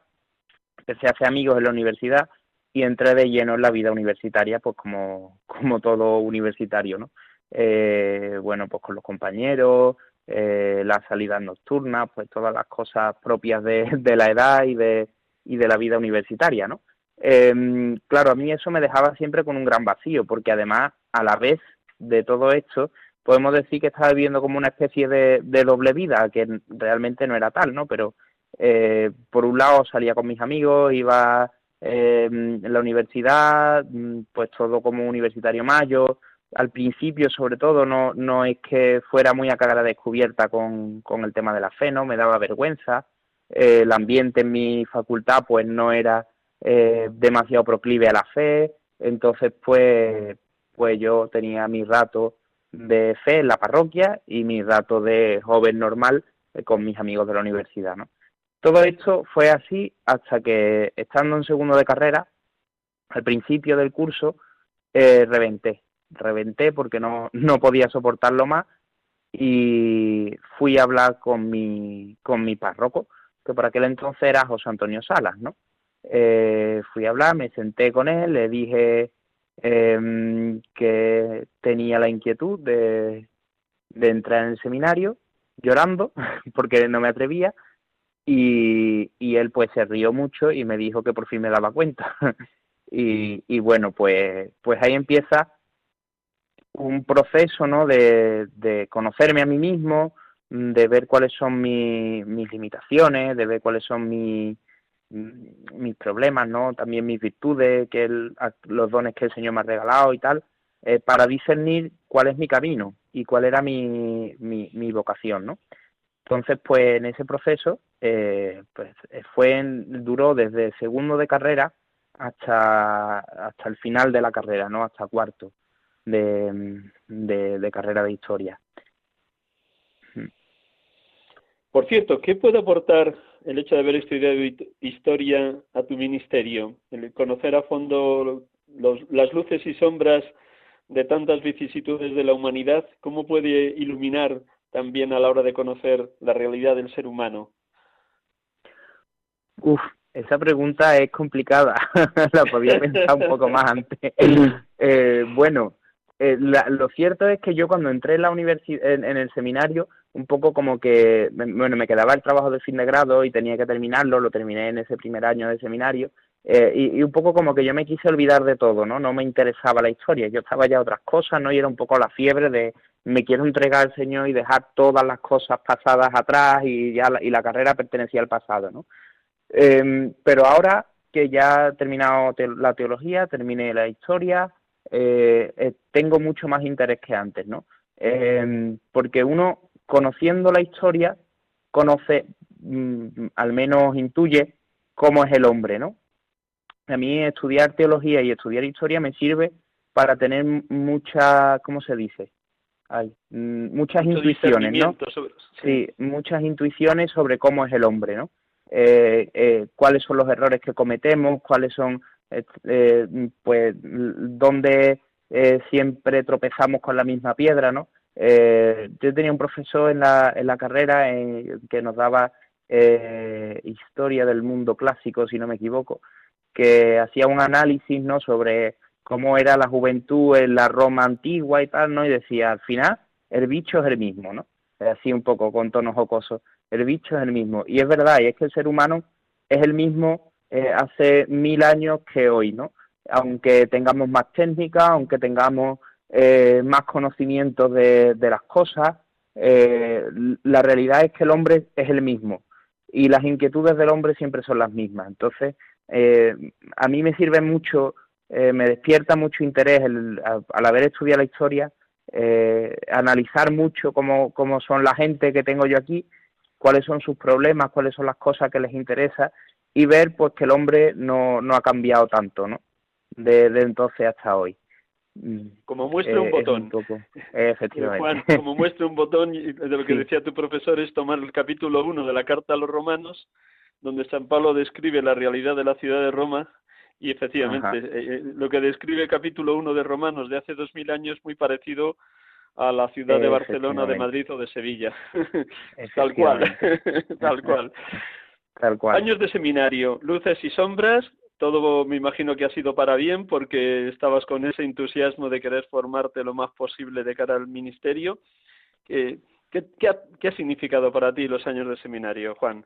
empecé a hacer amigos en la universidad y entré de lleno en la vida universitaria, pues como, como todo universitario, ¿no? Eh, bueno, pues con los compañeros, eh, las salidas nocturnas, pues todas las cosas propias de, de la edad y de, y de la vida universitaria, ¿no? Eh, claro, a mí eso me dejaba siempre con un gran vacío, porque además, a la vez de todo esto, podemos decir que estaba viviendo como una especie de, de doble vida, que realmente no era tal, ¿no? Pero eh, por un lado salía con mis amigos, iba eh, la universidad, pues todo como universitario mayo. Al principio, sobre todo, no, no es que fuera muy a cara descubierta con, con el tema de la fe, ¿no? Me daba vergüenza. Eh, el ambiente en mi facultad, pues no era eh, demasiado proclive a la fe. Entonces, pues, pues yo tenía mi rato de fe en la parroquia y mi rato de joven normal eh, con mis amigos de la universidad, ¿no? Todo esto fue así hasta que, estando en segundo de carrera, al principio del curso, eh, reventé. Reventé porque no, no podía soportarlo más y fui a hablar con mi, con mi párroco, que por aquel entonces era José Antonio Salas, ¿no? Eh, fui a hablar, me senté con él, le dije eh, que tenía la inquietud de, de entrar en el seminario, llorando, porque no me atrevía, y, él pues se rió mucho y me dijo que por fin me daba cuenta. y, y bueno, pues, pues ahí empieza un proceso ¿no? de, de conocerme a mí mismo, de ver cuáles son mis limitaciones, de ver cuáles son mis, mis problemas, ¿no? También mis virtudes, que los dones que el Señor me ha regalado y tal, eh, para discernir cuál es mi camino y cuál era mi, mi, mi vocación, ¿no? Entonces, pues en ese proceso, eh, pues fue duró desde segundo de carrera hasta hasta el final de la carrera, ¿no? Hasta cuarto de, de, carrera de historia. Por cierto, ¿qué puede aportar el hecho de haber estudiado historia a tu ministerio? El conocer a fondo los, las luces y sombras de tantas vicisitudes de la humanidad, ¿cómo puede iluminar también a la hora de conocer la realidad del ser humano? Uf, esa pregunta es complicada. la podía pensar un poco más antes. Eh, bueno, eh, lo cierto es que yo cuando entré en la universidad, en, el seminario, un poco como que, bueno, me quedaba el trabajo de fin de grado y tenía que terminarlo, lo terminé en ese primer año de seminario, eh, y, un poco como que yo me quise olvidar de todo, ¿no? No me interesaba la historia, yo estaba ya otras cosas, ¿no? Y era un poco la fiebre de me quiero entregar al Señor y dejar todas las cosas pasadas atrás y ya la, y la carrera pertenecía al pasado, ¿no? Em, pero ahora que ya he terminado la teología, terminé la historia, eh, eh, tengo mucho más interés que antes, ¿no? Eh, porque uno, conociendo la historia, conoce, mm, al menos intuye cómo es el hombre, ¿no? A mí estudiar teología y estudiar historia me sirve para tener muchas, ¿cómo se dice? Hay, mm, muchas intuiciones, ¿no? sí. muchas intuiciones sobre cómo es el hombre, ¿no? cuáles son los errores que cometemos, cuáles son eh, pues donde eh, siempre tropezamos con la misma piedra, ¿no? Eh, yo tenía un profesor en la, en la carrera que nos daba historia del mundo clásico, si no me equivoco, que hacía un análisis, ¿no? Sobre cómo era la juventud en la Roma antigua y tal, ¿no? Y decía, al final, el bicho es el mismo, ¿no? Así un poco con tonos jocosos. El bicho es el mismo. Y es verdad, y es que el ser humano es el mismo eh, hace mil años que hoy, ¿no? Aunque tengamos más técnica, aunque tengamos eh, más conocimiento de, las cosas, eh, la realidad es que el hombre es el mismo y las inquietudes del hombre siempre son las mismas. Entonces, a mí me sirve mucho, me despierta mucho interés al, haber estudiado la historia, analizar mucho cómo, cómo son la gente que tengo yo aquí, cuáles son sus problemas, cuáles son las cosas que les interesa y ver pues que el hombre no, no ha cambiado tanto, ¿no? Desde entonces hasta hoy. Mm. Como muestra un eh, botón. efectivamente. Juan, como muestra un botón, de lo que decía tu profesor, es tomar el capítulo 1 de la carta a los romanos, donde San Pablo describe la realidad de la ciudad de Roma, y efectivamente, eh, eh, lo que describe el capítulo 1 de Romanos de hace dos mil años es muy parecido a la ciudad de Barcelona, de Madrid o de Sevilla. tal cual, tal cual. Años de seminario, luces y sombras, todo me imagino que ha sido para bien porque estabas con ese entusiasmo de querer formarte lo más posible de cara al ministerio. ¿Qué, qué, ha, significado para ti los años de seminario, Juan?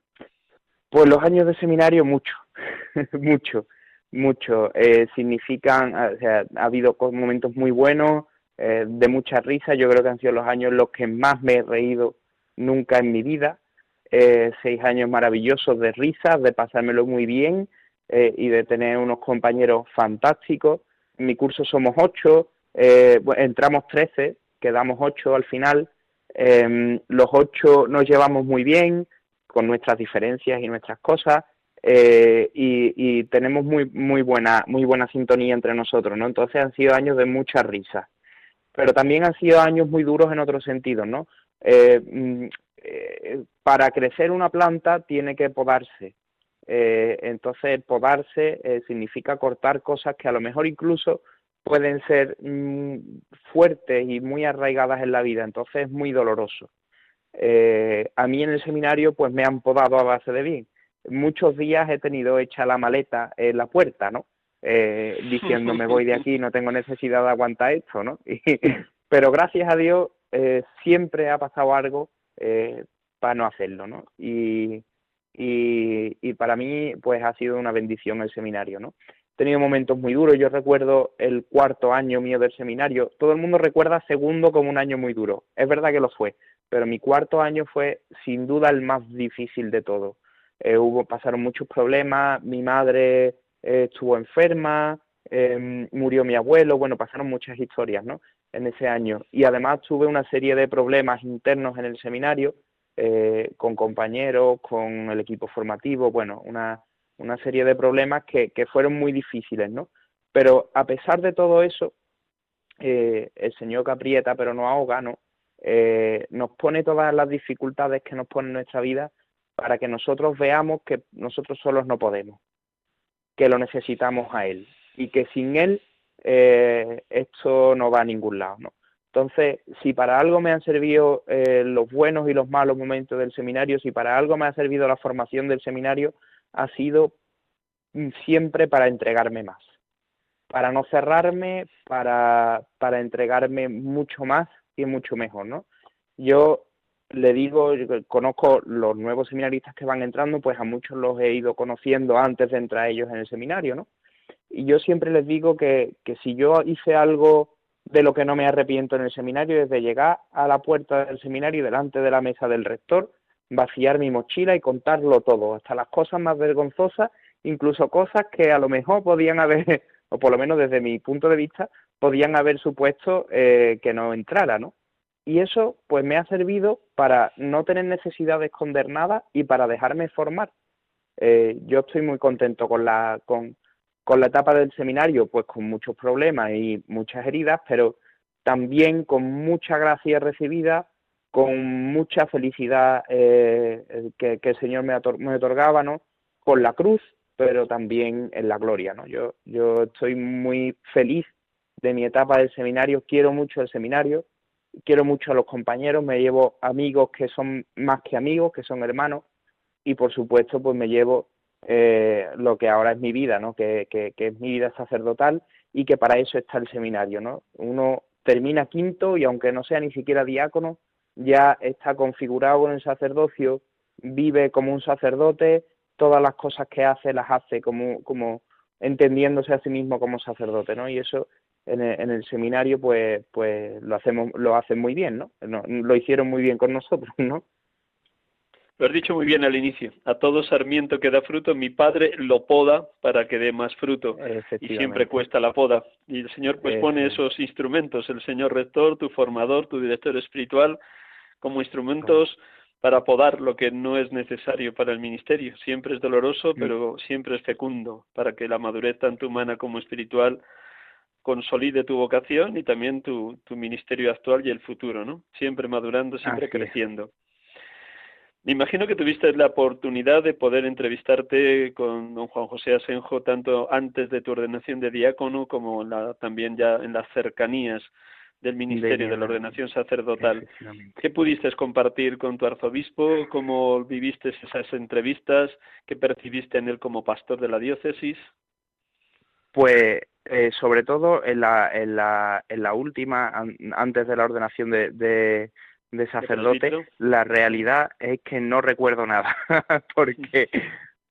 Pues los años de seminario mucho, mucho, mucho. Eh, significan, o sea, ha habido momentos muy buenos, eh, de mucha risa. Yo creo que han sido los años los que más me he reído nunca en mi vida eh, seis años maravillosos de risas, de pasármelo muy bien eh, y de tener unos compañeros fantásticos. En mi curso somos ocho, eh, entramos trece, quedamos ocho al final. Em, los ocho nos llevamos muy bien, con nuestras diferencias y nuestras cosas. Eh, y, tenemos muy muy buena muy buena sintonía entre nosotros, ¿no? Entonces han sido años de mucha risa, pero también han sido años muy duros en otros sentidos, ¿no? Eh, mm, eh, para crecer una planta tiene que podarse, entonces podarse significa cortar cosas que a lo mejor incluso pueden ser mm, fuertes y muy arraigadas en la vida, entonces es muy doloroso. a mí en el seminario pues me han podado a base de bien muchos días he tenido hecha la maleta en la puerta, ¿no? Eh, diciendo me voy de aquí, no tengo necesidad de aguantar esto, ¿no? pero gracias a Dios eh, siempre ha pasado algo eh, para no hacerlo, ¿no? Y, y, y, para mí pues ha sido una bendición el seminario, ¿no? He tenido momentos muy duros, yo recuerdo el cuarto año mío del seminario, todo el mundo recuerda segundo como un año muy duro, es verdad que lo fue, pero mi cuarto año fue sin duda el más difícil de todo eh, hubo, pasaron muchos problemas, mi madre eh, estuvo enferma, em, murió mi abuelo, bueno, pasaron muchas historias, ¿no? En ese año. Y además tuve una serie de problemas internos en el seminario, eh, con compañeros, con el equipo formativo, bueno, una, una serie de problemas que, que fueron muy difíciles, ¿no? Pero a pesar de todo eso, el Señor que aprieta pero no ahoga, ¿no? nos pone todas las dificultades que nos pone nuestra vida para que nosotros veamos que nosotros solos no podemos, que lo necesitamos a Él y que sin Él eh, esto no va a ningún lado. ¿no? Entonces, si para algo me han servido eh, los buenos y los malos momentos del seminario, si para algo me ha servido la formación del seminario, ha sido siempre para entregarme más, para no cerrarme, para, para entregarme mucho más y mucho mejor, ¿no? Yo le digo, conozco los nuevos seminaristas que van entrando, pues a muchos los he ido conociendo antes de entrar ellos en el seminario, ¿no? Y yo siempre les digo que, que si yo hice algo de lo que no me arrepiento en el seminario, desde llegar a la puerta del seminario delante de la mesa del rector, vaciar mi mochila y contarlo todo, hasta las cosas más vergonzosas, incluso cosas que a lo mejor podían haber, o por lo menos desde mi punto de vista, podían haber supuesto eh, que no entrara, ¿no? Y eso pues me ha servido para no tener necesidad de esconder nada y para dejarme formar. Eh, yo estoy muy contento con la, con, con la etapa del seminario, pues con muchos problemas y muchas heridas, pero también con mucha gracia recibida, con mucha felicidad eh, que, que, el Señor me, me, otorgaba, ¿no? Con la cruz, pero también en la gloria, ¿no? Yo, yo estoy muy feliz de mi etapa del seminario, quiero mucho el seminario, quiero mucho a los compañeros, me llevo amigos que son más que amigos, que son hermanos, y por supuesto pues me llevo eh, lo que ahora es mi vida, ¿no? Que, que, es mi vida sacerdotal y que para eso está el seminario, ¿no? Uno termina quinto y aunque no sea ni siquiera diácono, ya está configurado en el sacerdocio, vive como un sacerdote, todas las cosas que hace las hace como, como entendiéndose a sí mismo como sacerdote, ¿no? Y eso en el, seminario pues pues lo hacemos lo hacen muy bien ¿no? lo hicieron muy bien con nosotros no lo has dicho muy bien al inicio. A todo sarmiento que da fruto mi padre lo poda para que dé más fruto. Y siempre cuesta la poda. Y el señor pues pone esos instrumentos. El señor rector tu formador tu director espiritual como instrumentos para podar lo que no es necesario para el ministerio. Siempre es doloroso mm. pero siempre es fecundo para que la madurez tanto humana como espiritual consolide tu vocación y también tu, tu ministerio actual y el futuro, ¿no? Siempre madurando, siempre creciendo. Me imagino que tuviste la oportunidad de poder entrevistarte con don Juan José Asenjo tanto antes de tu ordenación de diácono como la, también ya en las cercanías del ministerio de, la ordenación sacerdotal. ¿Qué pudiste compartir con tu arzobispo? ¿Cómo viviste esas entrevistas? ¿Qué percibiste en él como pastor de la diócesis? Pues eh, sobre todo en la, en la, en la última, antes de la ordenación de, de, sacerdote, la realidad es que no recuerdo nada, porque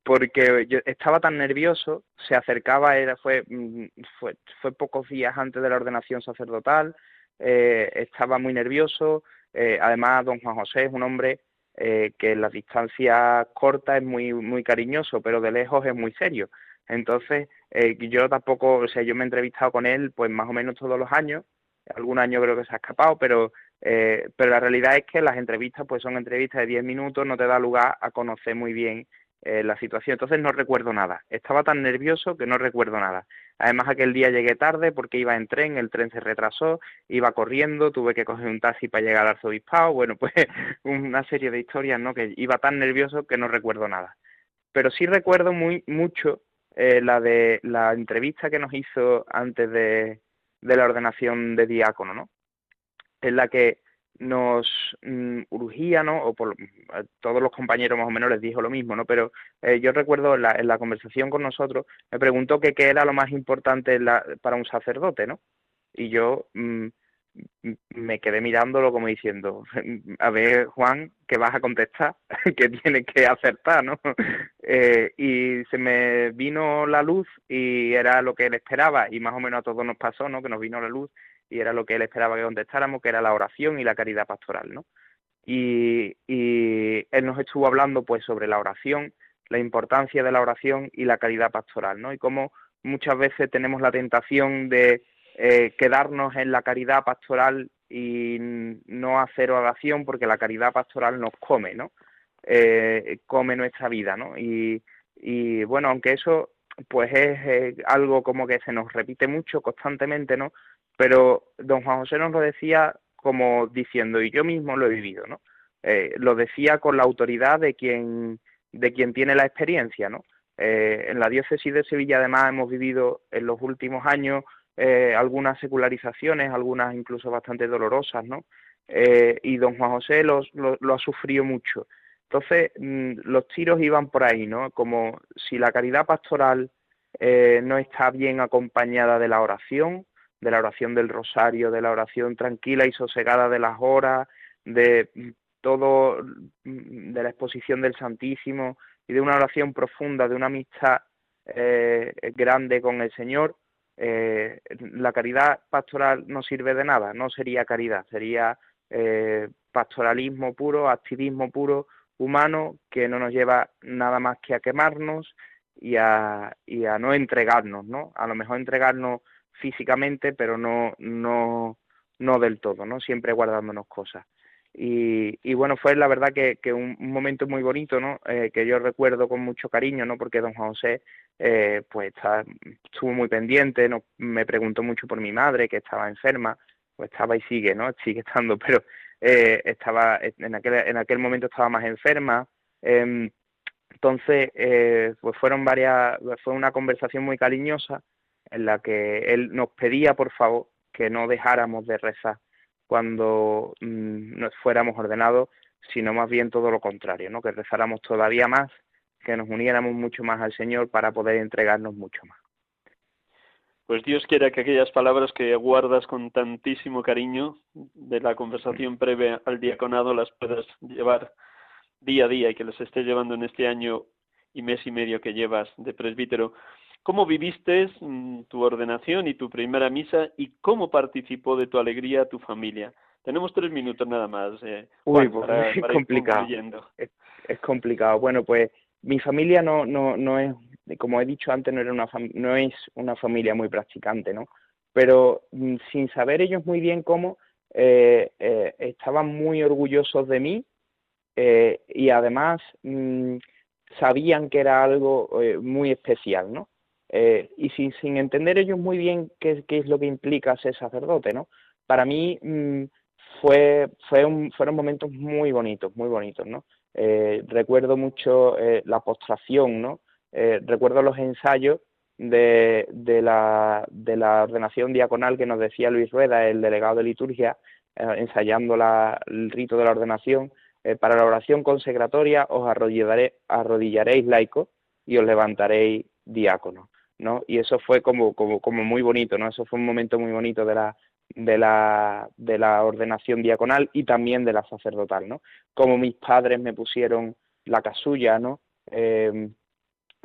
porque yo estaba tan nervioso, se acercaba, era, fue, mm, fue, fue pocos días antes de la ordenación sacerdotal, eh, estaba muy nervioso, eh, además don Juan José es un hombre que en las distancias cortas es muy, muy cariñoso, pero de lejos es muy serio. Entonces, eh, yo tampoco, o sea, yo me he entrevistado con él pues más o menos todos los años, algún año creo que se ha escapado, pero, eh, pero la realidad es que las entrevistas pues son entrevistas de 10 minutos, no te da lugar a conocer muy bien eh, la situación. Entonces no recuerdo nada. Estaba tan nervioso que no recuerdo nada. Además aquel día llegué tarde porque iba en tren, el tren se retrasó, iba corriendo, tuve que coger un taxi para llegar al arzobispado. Bueno, pues una serie de historias, ¿no? Que iba tan nervioso que no recuerdo nada. Pero sí recuerdo muy mucho eh, la de la entrevista que nos hizo antes de, de la ordenación de diácono, ¿no? En la que nos mm, urgía, ¿no? O por todos los compañeros más o menos les dijo lo mismo, ¿no? Pero eh, yo recuerdo en la, en la, conversación con nosotros, me preguntó que qué era lo más importante para un sacerdote, ¿no? Y yo mm, me quedé mirándolo como diciendo, a ver, Juan, ¿qué vas a contestar? que tienes que acertar, ¿no? eh, y se me vino la luz y era lo que él esperaba y más o menos a todos nos pasó, ¿no? Que nos vino la luz y era lo que él esperaba que contestáramos, que era la oración y la caridad pastoral, ¿no? Y, y él nos estuvo hablando pues sobre la oración, la importancia de la oración y la caridad pastoral, ¿no? Y cómo muchas veces tenemos la tentación de eh, quedarnos en la caridad pastoral y no hacer oración porque la caridad pastoral nos come, ¿no? Eh, come nuestra vida, ¿no? Y, bueno, aunque eso pues es algo como que se nos repite mucho constantemente, ¿no? pero don Juan José nos lo decía como diciendo, y yo mismo lo he vivido, ¿no? Eh, lo decía con la autoridad de quien, de quien tiene la experiencia, ¿no? Eh, en la diócesis de Sevilla además hemos vivido en los últimos años eh, algunas secularizaciones, algunas incluso bastante dolorosas, ¿no? y don Juan José lo, lo, ha sufrido mucho. Entonces, mm, los tiros iban por ahí, ¿no? Como si la caridad pastoral no está bien acompañada de la oración, de la oración del rosario, de la oración tranquila y sosegada de las horas, de todo, de la exposición del Santísimo y de una oración profunda, de una amistad eh, grande con el Señor, eh, la caridad pastoral no sirve de nada, no sería caridad, sería eh, pastoralismo puro, activismo puro, humano, que no nos lleva nada más que a quemarnos y a, y a no entregarnos, ¿no? A lo mejor entregarnos físicamente, pero no, no, no del todo, ¿no? Siempre guardándonos cosas. Y, y bueno, fue la verdad que, que un, momento muy bonito, ¿no? Eh, que yo recuerdo con mucho cariño, ¿no? Porque don José, eh, pues está, estuvo muy pendiente, ¿no? me preguntó mucho por mi madre, que estaba enferma, pues estaba y sigue, ¿no? Sigue estando, pero eh, estaba, en aquel, en aquel momento estaba más enferma. Em, entonces, eh, pues fueron varias, fue una conversación muy cariñosa en la que él nos pedía, por favor, que no dejáramos de rezar cuando mm, nos fuéramos ordenados, sino más bien todo lo contrario, ¿no? que rezáramos todavía más, que nos uniéramos mucho más al Señor para poder entregarnos mucho más. Pues Dios quiera que aquellas palabras que guardas con tantísimo cariño de la conversación previa al diaconado las puedas llevar día a día y que las estés llevando en este año y mes y medio que llevas de presbítero. ¿Cómo viviste mm, tu ordenación y tu primera misa y cómo participó de tu alegría tu familia? Tenemos tres minutos nada más. Eh, Uy, pues es complicado. Es, complicado. Bueno, pues mi familia no, no, no es, como he dicho antes, no, era una no es una familia muy practicante, ¿no? Pero mm, sin saber ellos muy bien cómo, eh, eh, estaban muy orgullosos de mí eh, y además mm, sabían que era algo muy especial, ¿no? Eh, y sin, sin, entender ellos muy bien qué, es lo que implica ser sacerdote, ¿no? Para mí mmm, fue, un, fueron momentos muy bonitos, muy bonitos, ¿no? Eh, recuerdo mucho eh, la postración, ¿no? Eh, recuerdo los ensayos de, de, la, de la ordenación diaconal que nos decía Luis Rueda, el delegado de liturgia, ensayando la, el rito de la ordenación. para la oración consecratoria os arrodillaré, arrodillaréis laico y os levantaréis diácono. ¿No? Y eso fue como, como, como muy bonito, ¿no? Eso fue un momento muy bonito de la, de la, de la ordenación diaconal y también de la sacerdotal, ¿no? Como mis padres me pusieron la casulla, ¿no? Eh,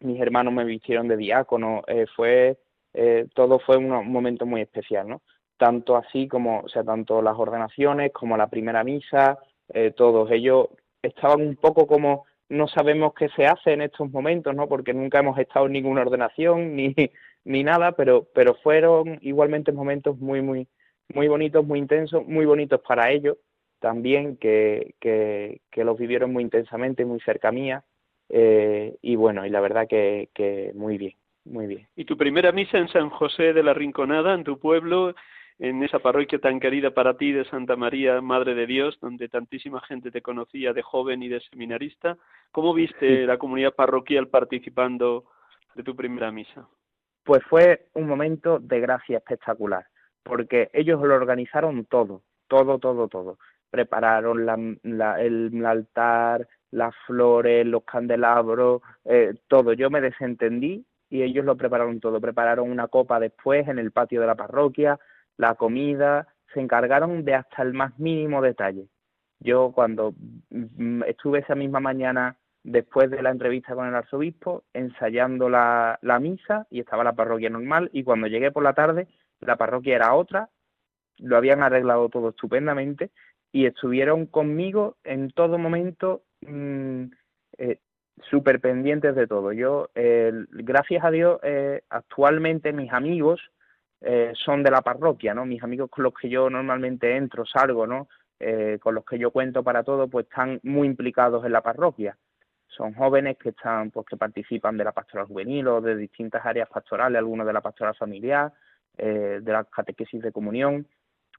mis hermanos me vistieron de diácono, eh, fue, eh, todo fue un, un, momento muy especial, ¿no? Tanto así como, o sea, tanto las ordenaciones como la primera misa, eh, todos ellos estaban un poco como no sabemos qué se hace en estos momentos, ¿no? Porque nunca hemos estado en ninguna ordenación ni, ni nada, pero, pero fueron igualmente momentos muy, muy, muy bonitos, muy intensos, muy bonitos para ellos también, que, que, que los vivieron muy intensamente, muy cerca mía. Eh, y bueno, y la verdad que, que muy bien, muy bien. ¿Y tu primera misa en San José de la Rinconada, en tu pueblo, en esa parroquia tan querida para ti de Santa María, Madre de Dios, donde tantísima gente te conocía de joven y de seminarista? ¿Cómo viste la comunidad parroquial participando de tu primera misa? Pues fue un momento de gracia espectacular, porque ellos lo organizaron todo, todo, todo, todo. Prepararon la, el altar, las flores, los candelabros, eh, todo. Yo me desentendí y ellos lo prepararon todo. Prepararon una copa después en el patio de la parroquia, la comida, se encargaron de hasta el más mínimo detalle. Yo cuando mm, estuve esa misma mañana después de la entrevista con el arzobispo, ensayando la, la misa y estaba la parroquia normal y cuando llegué por la tarde la parroquia era otra, lo habían arreglado todo estupendamente y estuvieron conmigo en todo momento mm, eh, súper pendientes de todo. Yo, gracias a Dios, eh, actualmente mis amigos eh, son de la parroquia, ¿no? Mis amigos con los que yo normalmente entro, salgo, ¿no? Eh, con los que yo cuento para todo, pues están muy implicados en la parroquia. Son jóvenes que están, pues que participan de la pastoral juvenil o de distintas áreas pastorales, algunos de la pastoral familiar, de la catequesis de comunión,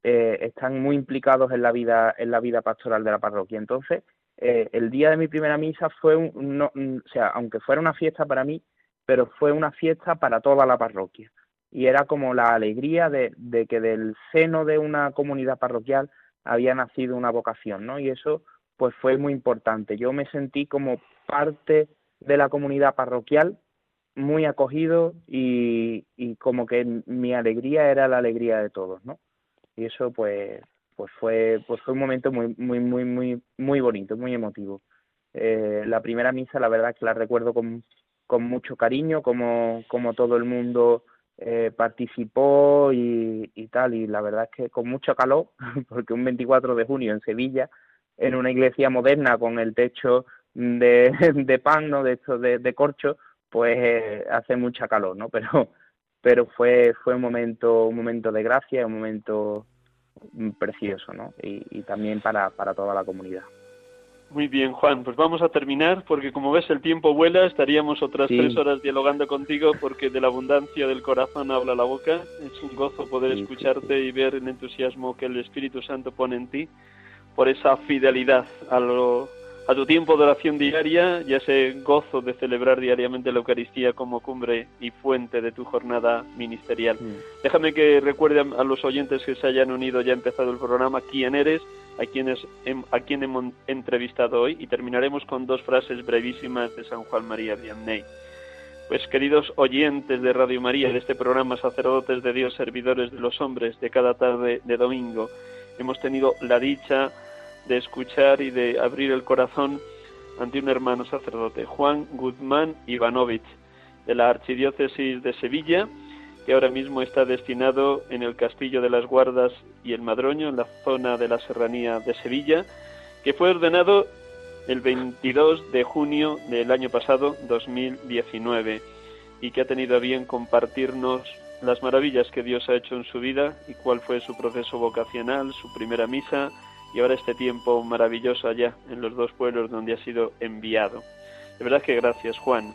están muy implicados en la vida, en la vida pastoral de la parroquia. Entonces, eh, el día de mi primera misa fue, un, o sea, aunque fuera una fiesta para mí, pero fue una fiesta para toda la parroquia. Y era como la alegría de, que del seno de una comunidad parroquial había nacido una vocación, ¿no? Y eso pues fue muy importante. Yo me sentí como parte de la comunidad parroquial, muy acogido y, y como que mi alegría era la alegría de todos, ¿no? Y eso pues pues fue pues fue un momento muy muy muy muy muy bonito muy emotivo eh, la primera misa la verdad que la recuerdo con, con mucho cariño como como todo el mundo eh, participó y, y tal y la verdad es que con mucho calor porque un 24 de junio en Sevilla en una iglesia moderna con el techo de, de pan no de esto de, de corcho pues eh, hace mucha calor no pero pero fue fue un momento un momento de gracia un momento precioso, ¿no? Y, también para, para toda la comunidad. Muy bien, Juan, pues vamos a terminar porque como ves el tiempo vuela, estaríamos otras tres horas dialogando contigo porque de la abundancia del corazón habla la boca. Es un gozo poder escucharte y ver el entusiasmo que el Espíritu Santo pone en ti por esa fidelidad a lo a tu tiempo de oración diaria y a ese gozo de celebrar diariamente la Eucaristía como cumbre y fuente de tu jornada ministerial. Déjame que recuerde a los oyentes que se hayan unido ya empezado el programa quién eres, a quienes a quien hemos entrevistado hoy y terminaremos con dos frases brevísimas de San Juan María Vianney. Pues queridos oyentes de Radio María, de este programa Sacerdotes de Dios, Servidores de los Hombres, de cada tarde de domingo, hemos tenido la dicha de escuchar y de abrir el corazón ante un hermano sacerdote, Juan Guzmán Ivanovich, de la Archidiócesis de Sevilla, que ahora mismo está destinado en el Castillo de las Guardas y el Madroño, en la zona de la Serranía de Sevilla, que fue ordenado el 22 de junio del año pasado, 2019, y que ha tenido a bien compartirnos las maravillas que Dios ha hecho en su vida y cuál fue su proceso vocacional, su primera misa, y ahora este tiempo maravilloso allá en los dos pueblos donde ha sido enviado. De verdad que gracias, Juan.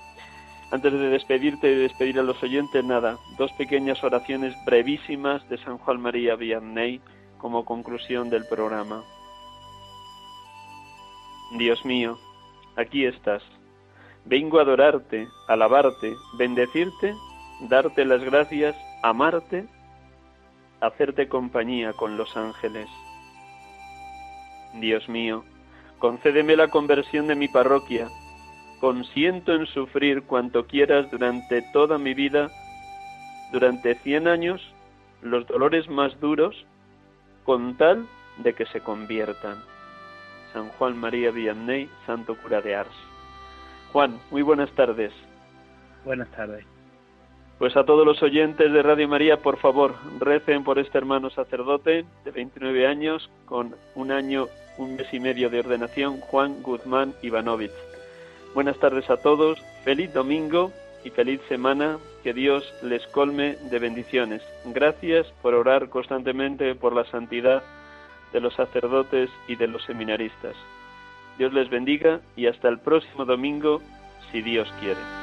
Antes de despedirte y despedir a los oyentes, nada, dos pequeñas oraciones brevísimas de San Juan María Vianney como conclusión del programa. Dios mío, aquí estás. Vengo a adorarte, alabarte, bendecirte, darte las gracias, amarte, hacerte compañía con los ángeles. Dios mío, concédeme la conversión de mi parroquia. Consiento en sufrir cuanto quieras durante toda mi vida, durante cien años, los dolores más duros, con tal de que se conviertan. San Juan María Vianney, Santo Cura de Ars. Juan, muy buenas tardes. Buenas tardes. Pues a todos los oyentes de Radio María, por favor, recen por este hermano sacerdote de 29 años, con un año, un mes y medio de ordenación, Juan Guzmán Ivanovich. Buenas tardes a todos, feliz domingo y feliz semana, que Dios les colme de bendiciones. Gracias por orar constantemente por la santidad de los sacerdotes y de los seminaristas. Dios les bendiga y hasta el próximo domingo si Dios quiere.